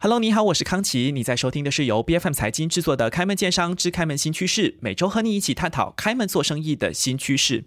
Hello，你好，我是康琪。你在收听的是由 B F M 财经制作的《开门见商之开门新趋势》，每周和你一起探讨开门做生意的新趋势。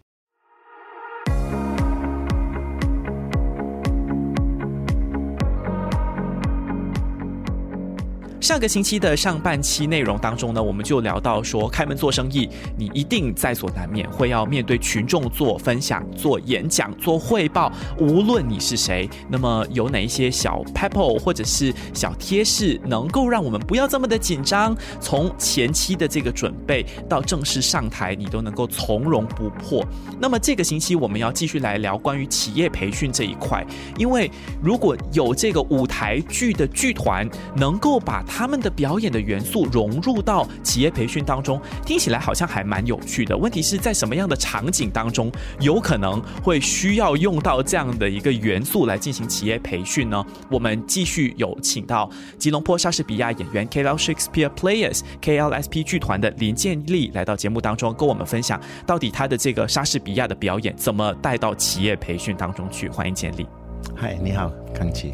上个星期的上半期内容当中呢，我们就聊到说，开门做生意，你一定在所难免，会要面对群众做分享、做演讲、做汇报。无论你是谁，那么有哪一些小 pebble 或者是小贴士，能够让我们不要这么的紧张？从前期的这个准备到正式上台，你都能够从容不迫。那么这个星期我们要继续来聊关于企业培训这一块，因为如果有这个舞台剧的剧团能够把它他们的表演的元素融入到企业培训当中，听起来好像还蛮有趣的。问题是在什么样的场景当中，有可能会需要用到这样的一个元素来进行企业培训呢？我们继续有请到吉隆坡莎士比亚演员 KL Shakespeare Players KLSP 剧团的林建立来到节目当中，跟我们分享到底他的这个莎士比亚的表演怎么带到企业培训当中去。欢迎建立。嗨，你好，康琪。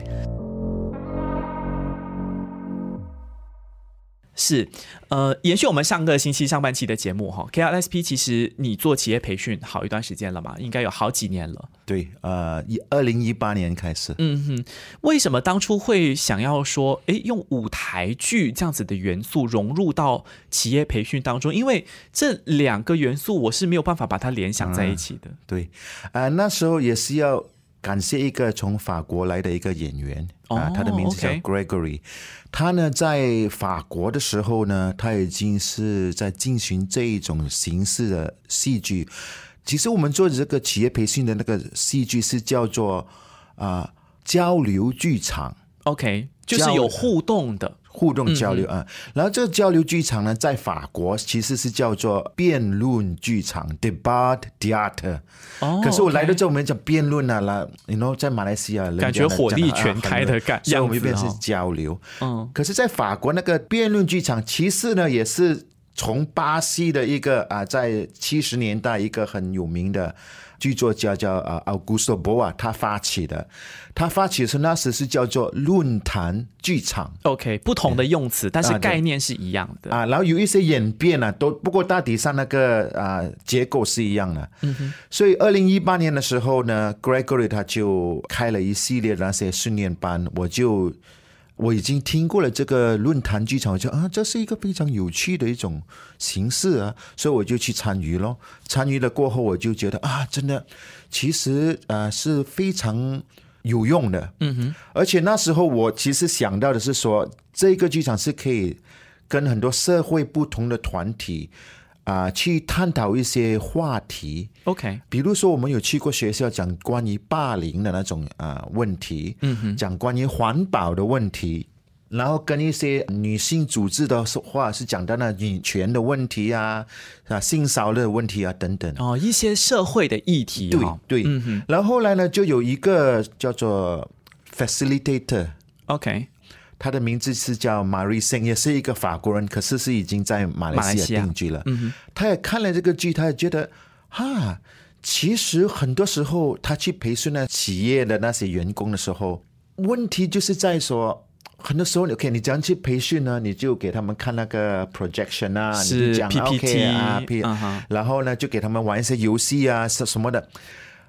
是，呃，延续我们上个星期上半期的节目哈，KLSP 其实你做企业培训好一段时间了嘛，应该有好几年了。对，呃，一二零一八年开始。嗯哼，为什么当初会想要说，哎，用舞台剧这样子的元素融入到企业培训当中？因为这两个元素我是没有办法把它联想在一起的。对，啊，那时候也是要感谢一个从法国来的一个演员啊，他的名字叫 Gregory。他呢，在法国的时候呢，他已经是在进行这一种形式的戏剧。其实我们做这个企业培训的那个戏剧是叫做啊交流剧场，OK，就是有互动的。互动交流啊，然后这个交流剧场呢，在法国其实是叫做辩论剧场 （debate theater）。哦，可是我来到这，我们讲辩论啊，那你 know 在马来西亚感觉火力全开的感觉，我们一边是交流。嗯，可是，在法国那个辩论剧场，其实呢，也是从巴西的一个啊，在七十年代一个很有名的。剧作家叫啊，Augusto Boa，他发起的，他发起的时那时是叫做论坛剧场。OK，不同的用词，但是概念是一样的啊。然后有一些演变啊，都不过大体上那个啊结构是一样的。嗯哼。所以二零一八年的时候呢，Gregory 他就开了一系列那些训练班，我就。我已经听过了这个论坛剧场，我就啊，这是一个非常有趣的一种形式啊，所以我就去参与咯。参与了过后，我就觉得啊，真的，其实啊是非常有用的。嗯哼，而且那时候我其实想到的是说，这个剧场是可以跟很多社会不同的团体。啊，去探讨一些话题，OK，比如说我们有去过学校讲关于霸凌的那种啊问题，嗯哼，讲关于环保的问题，然后跟一些女性组织的话是讲到那女权的问题啊，啊性骚扰的问题啊等等，哦，一些社会的议题，对对，嗯哼，然后后来呢，就有一个叫做 facilitator，OK。他的名字是叫 Marie Sing，也是一个法国人，可是是已经在马来西亚定居了。嗯他也看了这个剧，他也觉得哈，其实很多时候他去培训那企业的那些员工的时候，问题就是在说，很多时候 OK，你怎样去培训呢？你就给他们看那个 projection 啊，是 PPT 啊，P，然后呢就给他们玩一些游戏啊，什什么的。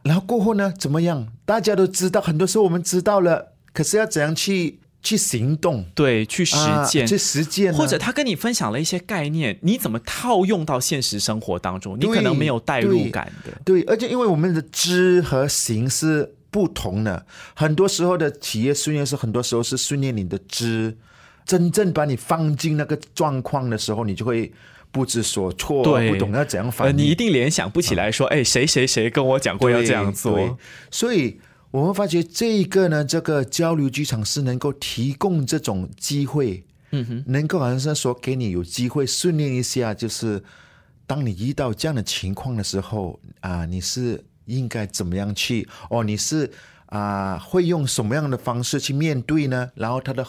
然后过后呢怎么样？大家都知道，很多时候我们知道了，可是要怎样去？去行动，对，去实践，去实践，或者他跟你分享了一些概念，你怎么套用到现实生活当中？你可能没有代入感的，对，而且因为我们的知和行是不同的，很多时候的企业训练是很多时候是训练你的知，真正把你放进那个状况的时候，你就会不知所措，不懂要怎样反应，你一定联想不起来，说，哎，谁谁谁跟我讲过要这样做，所以。我们发觉这一个呢，这个交流剧场是能够提供这种机会，嗯哼，能够好像是说给你有机会训练一下，就是当你遇到这样的情况的时候啊，你是应该怎么样去？哦，你是啊，会用什么样的方式去面对呢？然后它的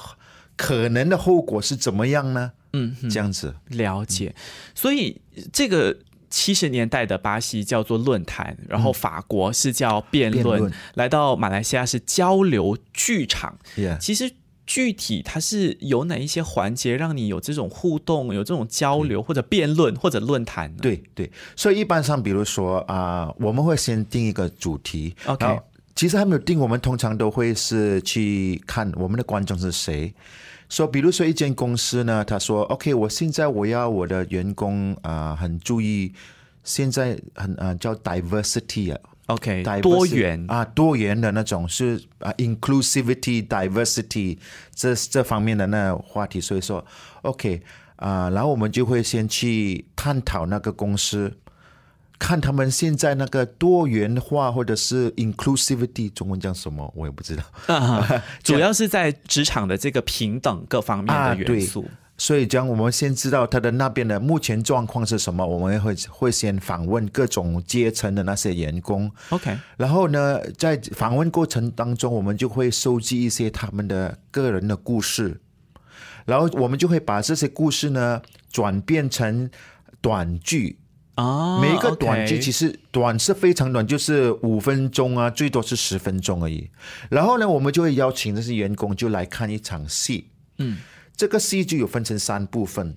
可能的后果是怎么样呢？嗯，这样子了解。所以这个。七十年代的巴西叫做论坛，然后法国是叫辩论，来到马来西亚是交流剧场。其实具体它是有哪一些环节让你有这种互动、有这种交流，或者辩论，或者论坛呢？对对，所以一般上，比如说啊、我们会先定一个主题 OK 其实还没有定，我们通常都会是去看我们的观众是谁。说、比如说一间公司呢，他说：“OK，我现在我要我的员工啊、很注意，现在很啊、叫 diversity 啊，OK，多元啊，多元的那种是啊，inclusivity、diversity 这这方面的那话题。所以说，OK 啊、然后我们就会先去探讨那个公司，看他们现在那个多元化或者是 inclusivity，中文叫什么我也不知道。啊，主要是在职场的这个平等各方面的元素。所以，将我们先知道他的那边的目前状况是什么，我们会会先访问各种阶层的那些员工，OK，然后呢，在访问过程当中，我们就会收集一些他们的个人的故事，然后我们就会把这些故事呢转变成短剧。哦，每一个短剧其实短是非常短，就是五分钟啊，最多是十分钟而已。然后呢，我们就会邀请这些员工就来看一场戏。嗯，这个戏就有分成三部分。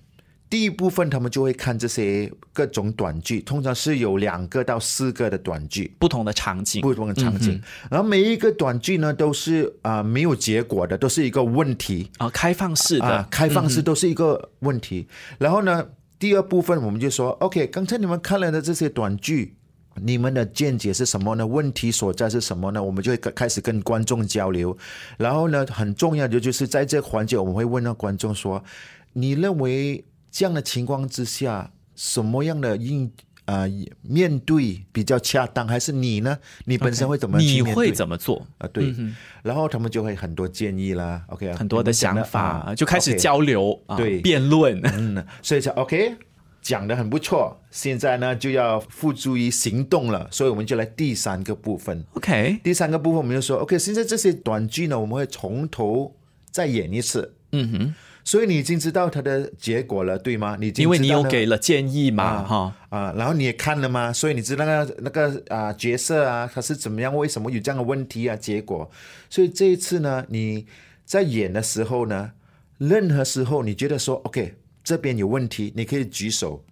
第一部分，他们就会看这些各种短剧，通常是有两个到四个的短剧。不同的场景。不同的场景，然后每一个短剧呢都是啊、没有结果的，都是一个问题啊，开放式的，啊，开放式都是一个问题。然后呢，第二部分我们就说，OK，刚才你们看了的这些短剧。你们的见解是什么呢？问题所在是什么呢？我们就会开始跟观众交流，然后呢，很重要的就是在这个环节，我们会问到观众说：“你认为这样的情况之下，什么样的应呃面对比较恰当？还是你呢？你本身会怎么去你面对？会怎么做？啊，对，然后他们就会很多建议啦，OK，啊很多的想法，啊就开始交流，啊对辩论。嗯，所以说 OK，讲的很不错，现在呢就要付诸于行动了，所以我们就来第三个部分。OK，第三个部分我们就说，OK，现在这些短剧呢，我们会从头再演一次。嗯哼，所以你已经知道它的结果了，对吗？你因为你有给了建议嘛，啊哈。啊，然后你也看了吗？所以你知道那个那个啊角色啊，他是怎么样，为什么有这样的问题啊？结果，所以这一次呢，你在演的时候呢，任何时候你觉得说 OK 这边有问题，你可以举手，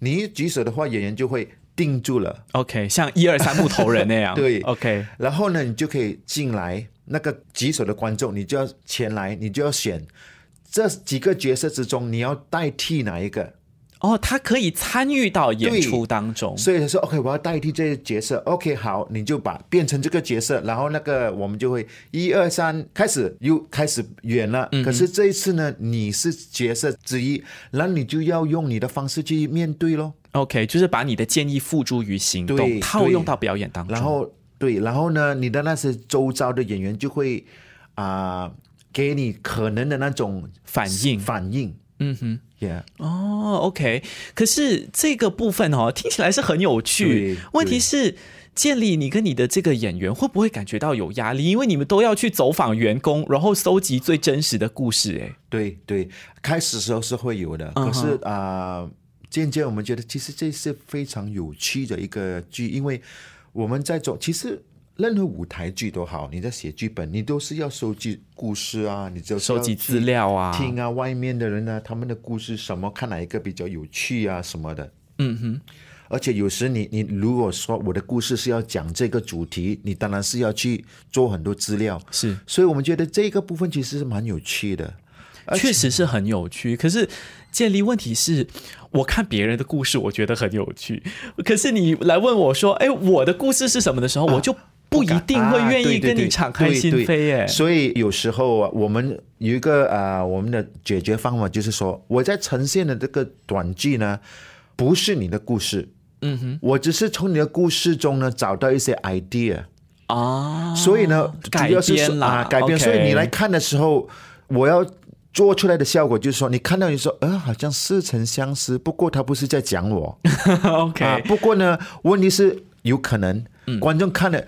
你一举手的话，演员就会定住了。OK，像一二三木头人那样。对，OK，然后呢，你就可以进来，那个举手的观众，你就要前来，你就要选这几个角色之中，你要代替哪一个？哦，他可以参与到演出当中。所以他说 OK，我要代替这个角色。OK，好，你就把变成这个角色，然后那个我们就会一二三开始又开始演了。可是这一次呢，你是角色之一，然后你就要用你的方式去面对咯。OK，就是把你的建议付诸于行动，套用到表演当中。然后对，然后呢，你的那些周遭的演员就会啊、给你可能的那种反应反应。嗯哼，Yeah，哦，OK，可是这个部分哦，听起来是很有趣对。问题是，建立你跟你的这个演员会不会感觉到有压力？因为你们都要去走访员工，然后搜集最真实的故事。哎，对对，开始的时候是会有的，嗯可是啊、渐渐我们觉得其实这是非常有趣的一个剧，因为我们在做，其实任何舞台剧都好，你在写剧本，你都是要收集故事啊，你就收集资料啊，听啊，外面的人啊，他们的故事什么，看哪一个比较有趣啊什么的。嗯哼，而且有时你你如果说我的故事是要讲这个主题，你当然是要去做很多资料，是。所以我们觉得这个部分其实是蛮有趣的。确实是很有趣。可是建立问题是，我看别人的故事，我觉得很有趣。可是你来问我说，哎，我的故事是什么的时候，我就不一定会愿意跟你敞开心扉。耶，所以有时候啊，我们有一个啊、呃我们的解决方法就是说，我在呈现的这个短剧呢，不是你的故事，嗯哼我只是从你的故事中呢找到一些 idea，、啊，所以呢，改主要是编啦，说啊，改编。所以你来看的时候，我要。做出来的效果就是说，你看到你说，呃，好像似曾相识，不过他不是在讲我，OK，、啊，不过呢，问题是有可能、嗯观众看了。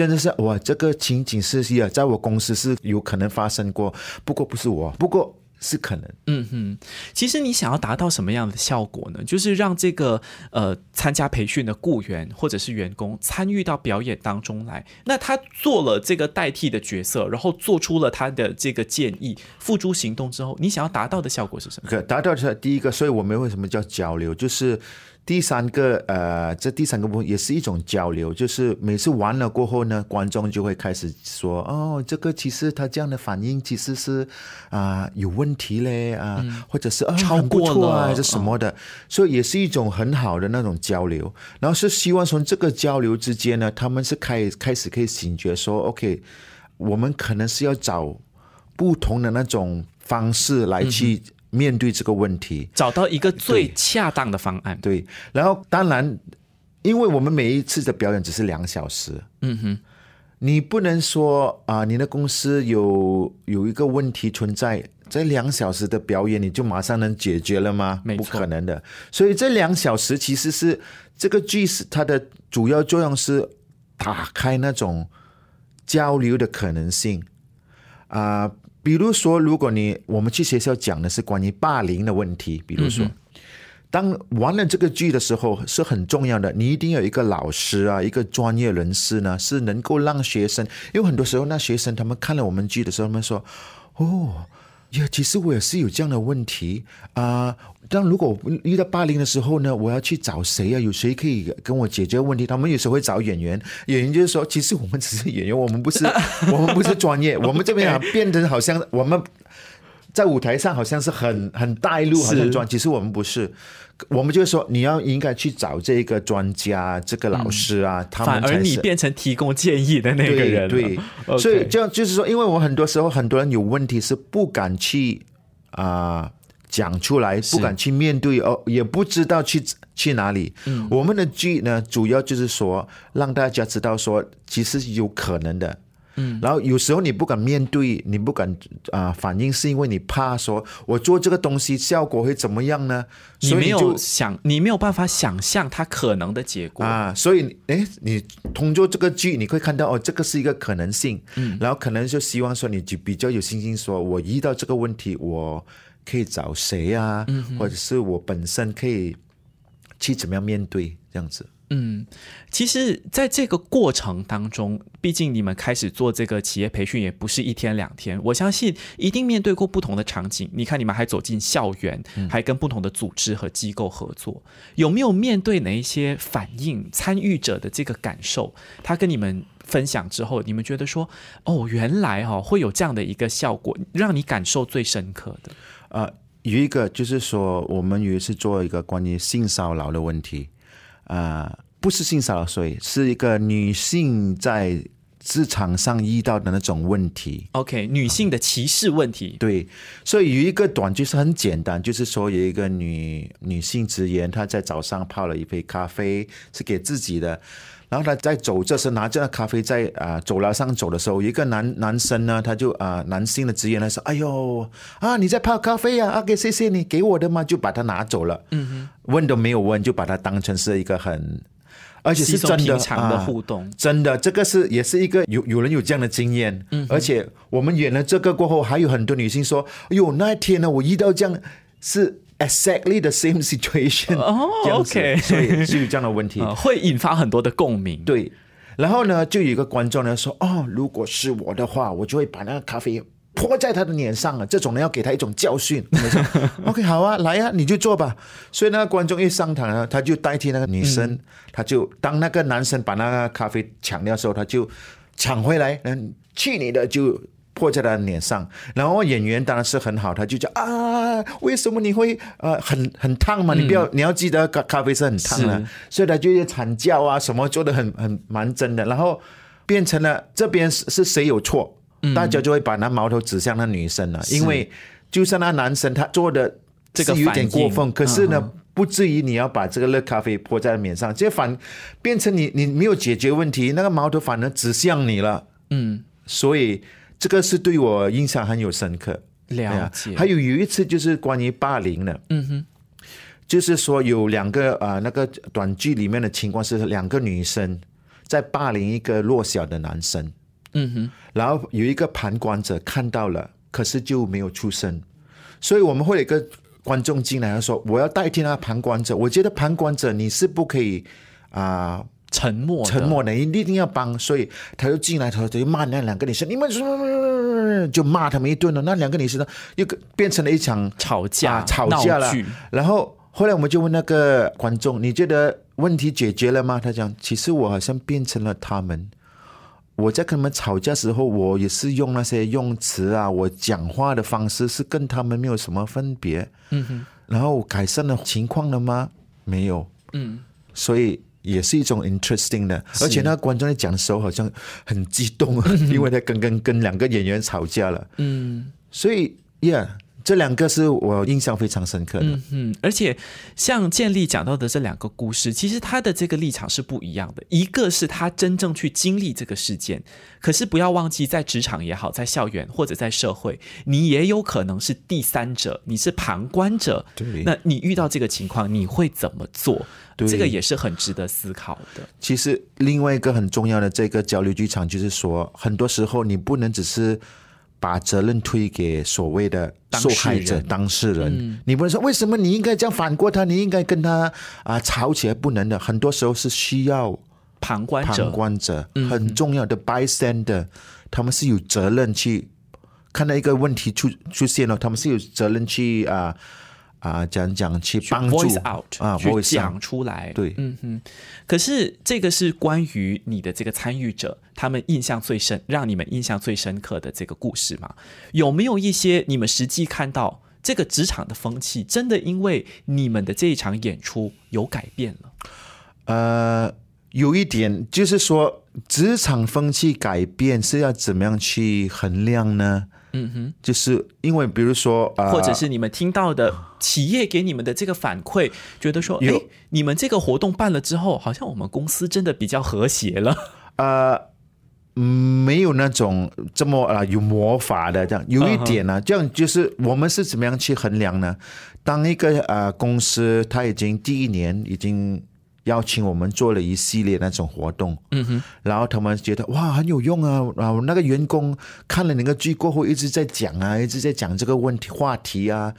真的是哇，这个情景是啊，在我公司是有可能发生过，不过不是我，不过是可能。嗯哼，其实你想要达到什么样的效果呢？就是让这个呃参加培训的雇员或者是员工参与到表演当中来。那他做了这个代替的角色，然后做出了他的这个建议，付诸行动之后，你想要达到的效果是什么？可达到的第一个，所以我们为什么叫交流？就是第三个，呃，这第三个部分也是一种交流，就是每次完了过后呢，观众就会开始说：“哦，这个其实他这样的反应其实是啊、有问题嘞啊，或者是啊超很过错啊，了还是什么的。所以也是一种很好的那种交流。然后是希望从这个交流之间呢，他们是开开始可以醒觉说，OK，我们可能是要找不同的那种方式来去面对这个问题。找到一个最恰当的方案。对，然后当然，因为我们每一次的表演只是两小时，嗯哼，你不能说啊、你的公司有有一个问题存在，这两小时的表演你就马上能解决了吗？不可能的。所以这两小时其实是这个剧是它的主要作用是打开那种交流的可能性啊、比如说，如果你我们去学校讲的是关于霸凌的问题，比如说。当完了这个剧的时候是很重要的，你一定有一个老师啊，一个专业人士呢，是能够让学生，因为很多时候那学生他们看了我们剧的时候，他们说，哦。呀，其实我也是有这样的问题啊。但如果遇到霸凌的时候呢，我要去找谁啊？有谁可以跟我解决问题？他们有时候会找演员，演员就是说，其实我们只是演员，我们不是，我们不是专业，我们这边啊变得好像我们在舞台上好像是很很带路，好像专，其实我们不是。我们就说你要应该去找这个专家、这个老师啊，他反而你变成提供建议的那个人了对所以这样就是说，因为我很多时候很多人有问题是不敢去啊、讲出来，不敢去面对，哦，也不知道去去哪里。嗯我们的剧呢，主要就是说让大家知道说，其实是有可能的。嗯，然后有时候你不敢面对，你不敢啊、反应，是因为你怕说我做这个东西效果会怎么样呢？你没所以就有想，你没有办法想象它可能的结果。啊，所以哎，你通过这个剧，你会看到哦，这个是一个可能性，嗯，然后可能就希望说你就比较有信心说，我遇到这个问题，我可以找谁啊，或者是我本身可以去怎么样面对这样子。嗯，其实，在这个过程当中，毕竟你们开始做这个企业培训也不是一天两天，我相信一定面对过不同的场景。你看，你们还走进校园，还跟不同的组织和机构合作，有没有面对哪一些反应？参与者的这个感受，他跟你们分享之后，你们觉得说，哦，原来哈、哦、会有这样的一个效果，让你感受最深刻的。呃，有一个就是说，我们有一次做一个关于性骚扰的问题，啊、不是性骚扰，所以是一个女性在职场上遇到的那种问题。OK，女性的歧视问题，对，所以有一个短句是很简单，就是说有一个女女性职员，她在早上泡了一杯咖啡，是给自己的。然后他在走这时拿着咖啡在啊、走廊上走的时候，一个男男生呢，他就啊、男性的职员呢说：“哎呦啊，你在泡咖啡呀、啊？OK，谢谢你给我的嘛，就把它拿走了。嗯哼，问都没有问，就把它当成是一个很，而且是真的平常的啊互动。真的，这个是也是一个有有人有这样的经验，嗯，而且我们演了这个过后，还有很多女性说：“哎呦，那一天呢，我遇到这样是 exactly the same situation。”OK 所以是有这样的问题。呃，会引发很多的共鸣。对，然后呢，就有一个观众呢说：“哦，如果是我的话，我就会把那个咖啡。”泼在他的脸上了，这种人要给他一种教训。我们说 OK，好啊，来啊，你就做吧。所以那个观众一上台呢，他就代替那个女生，他就当那个男生把那个咖啡抢掉的时候，他就抢回来，嗯，去你的就泼在他的脸上。然后演员当然是很好，他就讲啊，为什么你会呃很很烫嘛？你不要，你要记得咖咖啡是很烫的是，所以他就惨叫啊，什么做的很很蛮真的，然后变成了这边是是谁有错，大家就会把那矛头指向那女生了，因为就算那男生他做的这个有点过分，可是呢。嗯不至于你要把这个热咖啡泼在脸上，这反变成你你没有解决问题，那个矛头反而指向你了。嗯，所以这个是对我印象很有深刻。了解。还有有一次就是关于霸凌的，嗯哼，就是说有两个啊、呃那个短剧里面的情况是两个女生在霸凌一个弱小的男生，嗯哼，然后有一个旁观者看到了，可是就没有出声。所以我们会有一个观众进来，他说我要代替那旁观者。我觉得旁观者你是不可以啊、沉默沉默的，你一定要帮。所以他就进来，他就骂那两个女生，你们什么就骂他们一顿了。那两个女生呢，又变成了一场吵架、啊吵架了。然后后来我们就问那个观众，你觉得问题解决了吗？他讲，其实我好像变成了他们。我在跟他们吵架时候，我也是用那些用词啊，我讲话的方式是跟他们没有什么分别。嗯哼。然后改善了情况了吗？没有。嗯。所以也是一种 interesting 的，而且那个观众在讲的时候好像很激动啊，因为他刚刚跟两个演员吵架了。嗯。所以，yeah，这两个是我印象非常深刻的。嗯，而且像建立讲到的这两个故事，其实他的这个立场是不一样的。一个是他真正去经历这个事件，可是不要忘记，在职场也好，在校园或者在社会，你也有可能是第三者，你是旁观者。对那你遇到这个情况，你会怎么做？这个也是很值得思考的。其实另外一个很重要的这个交流剧场，就是说，很多时候你不能只是把责任推给所谓的受害者、当事人。你不能说为什么你应该这样反过他，你应该跟他啊吵起来，不能的。很多时候是需要旁观者，旁观者很重要的 bystander，他们是有责任去看到一个问题出出现了，他们是有责任去啊啊讲讲去帮助 voice out 啊去讲出来。对嗯哼。可是这个是关于你的这个参与者，他们印象最深，让你们印象最深刻的这个故事嘛？有没有一些你们实际看到这个职场的风气，真的因为你们的这一场演出有改变了？呃，有一点就是说，职场风气改变是要怎么样去衡量呢？嗯哼，就是因为比如说，呃、或者是你们听到的企业给你们的这个反馈，觉得说，有哎，你们这个活动办了之后，好像我们公司真的比较和谐了。呃，嗯没有那种这么啊、呃有魔法的这样。有一点呢、这样就是我们是怎么样去衡量呢？当一个呃公司它已经第一年已经邀请我们做了一系列那种活动，嗯哼，然后他们觉得哇很有用啊，然后那个员工看了那个剧过后一直在讲啊，一直在讲这个问题话题啊。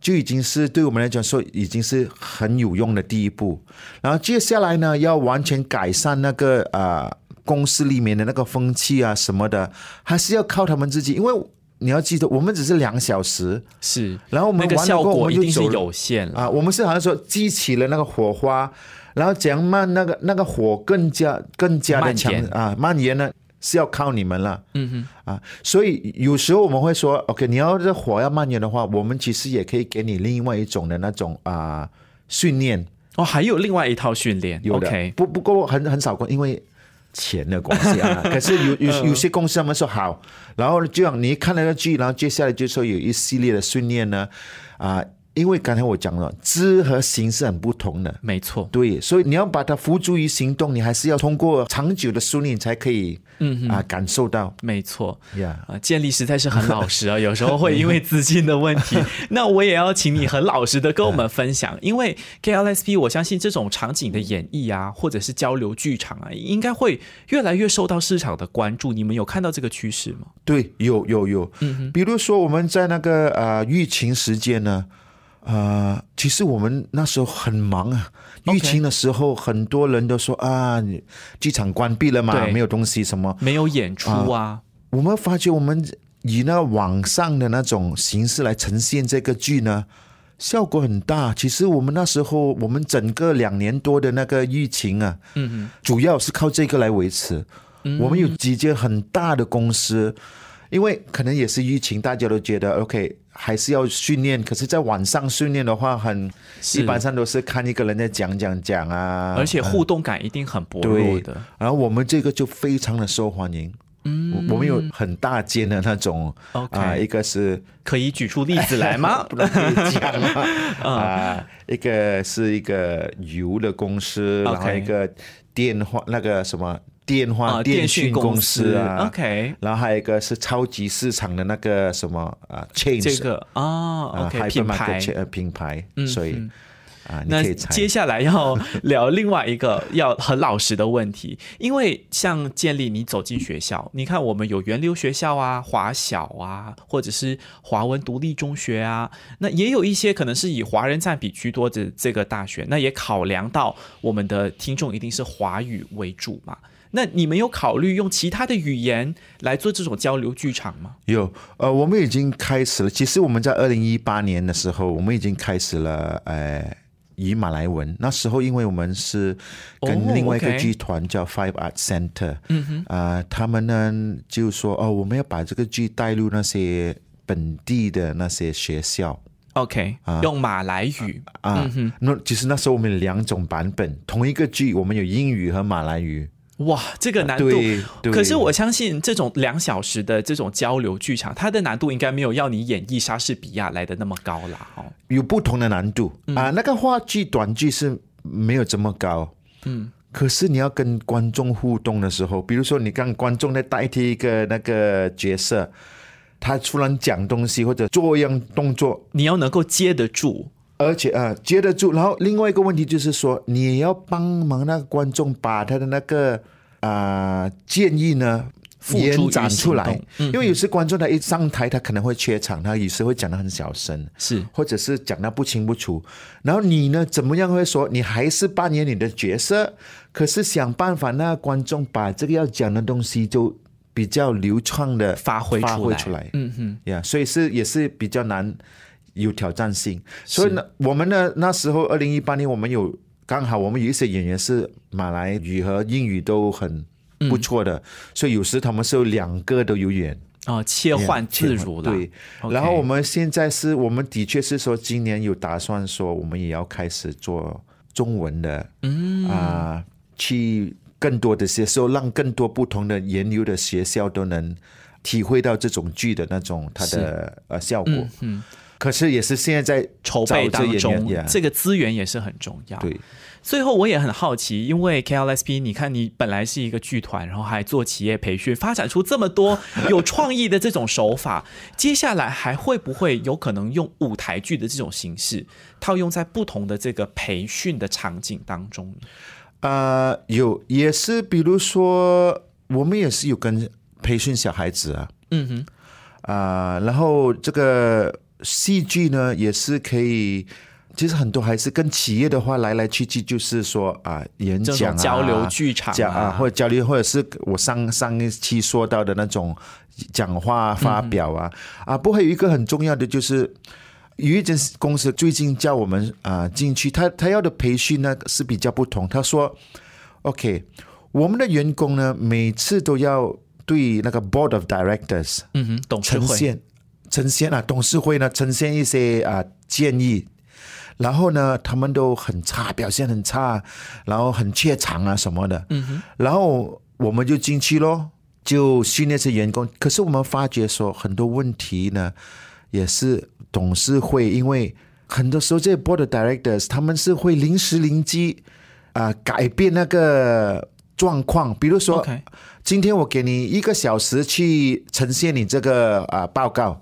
就已经是对我们来讲说，已经是很有用的第一步。然后接下来呢，要完全改善那个呃公司里面的那个风气啊什么的，还是要靠他们自己。因为你要记得，我们只是两小时是，然后我们那个效完了过后我果一定是们就走了有限了。啊，我们是好像说激起了那个火花，然后怎样慢那个那个火更加更加的强啊蔓延呢？是要靠你们了，嗯哼。啊，所以有时候我们会说，OK，你要这火要蔓延的话，我们其实也可以给你另外一种的那种啊训练，哦，还有另外一套训练有的。OK，不不过很很少，因为钱的关系啊。可是有有有些公司他们说好，然后这样你一看那个剧，然后接下来就说有一系列的训练呢，啊，因为刚才我讲了，知和行是很不同的。没错，对，所以你要把它付诸于行动，你还是要通过长久的训练才可以，嗯啊，感受到没错。呀。啊，建立实在是很老实啊，有时候会因为资金的问题，那我也要请你很老实的跟我们分享，因为 KLSP 我相信这种场景的演绎啊，或者是交流剧场啊，应该会越来越受到市场的关注。你们有看到这个趋势吗？对，有有有，嗯比如说我们在那个呃疫情时间呢，呃，其实我们那时候很忙啊。疫情的时候，很多人都说啊，你剧场关闭了嘛，没有东西什么。没有演出啊，我们发觉我们以那个网上的那种形式来呈现这个剧呢，效果很大。其实我们那时候，我们整个两年多的那个疫情啊，嗯主要是靠这个来维持。我们有几间很大的公司，因为可能也是疫情，大家都觉得 OK，还是要训练。可是，在晚上训练的话，很是一般上都是看一个人在讲讲讲啊，而且互动感一定很薄弱对的。然后我们这个就非常的受欢迎。嗯，我们有很大间的那种啊，一个是可以举出例子来吗？不能讲啊，嗯啊，一个是一个油的公司，然后一个电话那个什么电啊，话电讯公司啊，，OK，然后还有一个是超级市场的那个什么啊 chains 这个啊啊，OK，hypermarket 品牌呃品牌，嗯所以嗯啊，你那。接下来要聊另外一个要很老实的问题，因为像建立你走进学校，你看我们有源流学校啊、华小啊，或者是华文独立中学啊，那也有一些可能是以华人占比居多的这个大学，那也考量到我们的听众一定是华语为主嘛。那你们有考虑用其他的语言来做这种交流剧场吗？有，呃，我们已经开始了。其实我们在二零一八年的时候，我们已经开始了，呃，以马来文。那时候，因为我们是哦跟另外一个剧团叫 Five Art Center，嗯哼，啊、他们呢就说，哦，我们要把这个剧带入那些本地的那些学校。OK，、用马来语。啊，那其实那时候我们有两种版本，同一个剧我们有英语和马来语。哇，这个难度可是我相信这种两小时的这种交流剧场，它的难度应该没有要你演绎莎士比亚来的那么高啦。哦，有不同的难度、啊。那个话剧、短剧是没有这么高，嗯，可是你要跟观众互动的时候，比如说你跟观众在代替一个那个角色，他突然讲东西或者做一样动作，你要能够接得住。而且啊接得住。然后另外一个问题就是说，你也要帮忙那个观众把他的那个啊、建议呢。延展出来因为有时观众他一上台，他可能会怯场，他有时会讲的很小声，是或者是讲的不清不楚。然后你呢，怎么样会说你还是扮演你的角色，可是想办法让观众把这个要讲的东西就比较流畅的发挥出来发挥出来。嗯哼，呀所以是也是比较难，有挑战性。所以呢，我们呢那时候二零一八年，我们有刚好我们有一些演员是马来语和英语都很不错的，所以有时他们是有两个都有演。哦，切换自如了。对然后我们现在是我们的确是说，今年有打算说，我们也要开始做中文的，嗯啊、去更多的些时候，让更多不同的研究的学校都能体会到这种剧的那种它的呃效果。嗯，可是也是现在在筹备当中，，这个资源也是很重要。对。最后我也很好奇，因为 KLSP，你看你本来是一个剧团，然后还做企业培训，发展出这么多有创意的这种手法，接下来还会不会有可能用舞台剧的这种形式套用在不同的这个培训的场景当中？呃，有也是，比如说我们也是有跟培训小孩子啊，嗯哼，啊、然后这个戏剧呢也是可以。其实很多还是跟企业的话来来去去，就是说啊，演讲啊、交流剧场讲啊，或者交流，或者是我上上一期说到的那种讲话发表啊，啊，不会有一个很重要的就是。有一间公司最近叫我们啊、进去，他他要的培训呢是比较不同。他说：“OK，我们的员工呢每次都要对那个 Board of Directors 嗯哼，董事会呈现呈现啊，董事会呢呈现一些啊建议，然后呢他们都很差，表现很差，然后很怯场啊什么的，嗯哼，然后我们就进去咯，就训练这些员工。可是我们发觉说很多问题呢，也是董事会，因为很多时候这些 board of directors 他们是会临时临机啊、改变那个状况，比如说今天我给你一个小时去呈现你这个啊、报告。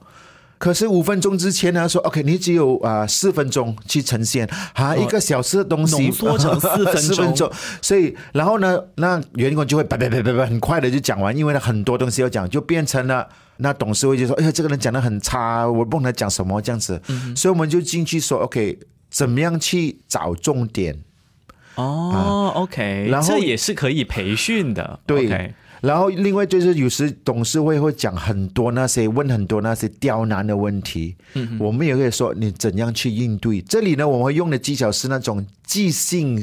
可是五分钟之前呢，说 OK，你只有啊四、分钟去呈现。啊、一个小时的东西浓缩成 四分钟。分钟，所以然后呢，那员工就会叭叭叭叭叭很快的就讲完，因为呢很多东西要讲，就变成了那董事会就说，哎呀，这个人讲的很差，我不能讲什么这样子，嗯所以我们就进去说 OK，怎么样去找重点？哦、o k 然后这也是可以培训的。对 OK 然后另外就是有时董事会会讲很多那些问很多那些刁难的问题，嗯，我们也可以说你怎样去应对。这里呢，我们会用的技巧是那种即兴、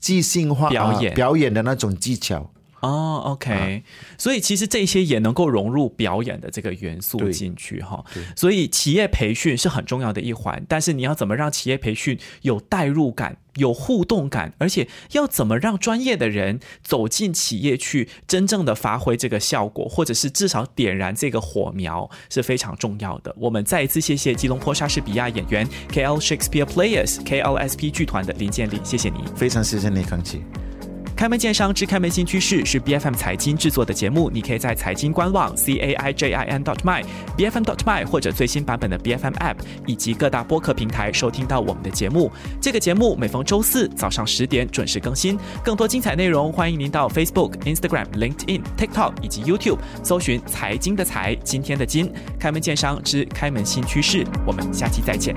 即兴化表演啊表演的那种技巧。哦，OK，、所以其实这些也能够融入表演的这个元素进去哈。所以企业培训是很重要的一环，但是你要怎么让企业培训有代入感、有互动感，而且要怎么让专业的人走进企业去，真正的发挥这个效果，或者是至少点燃这个火苗，是非常重要的。我们再一次谢谢吉隆坡莎士比亚演员 KL Shakespeare Players KLSP 剧团的林建立，谢谢你。非常谢谢你，康琪。开门见商之开门新趋势是 B F M 财经制作的节目，你可以在财经官网 c a i j i n dot my b f m dot my 或者最新版本的 B F M App 以及各大播客平台收听到我们的节目。这个节目每逢周四早上十点准时更新，更多精彩内容欢迎您到 Facebook、Instagram、LinkedIn、TikTok 以及 YouTube 搜寻“财经的财，今天的金”，开门见商之开门新趋势。我们下期再见。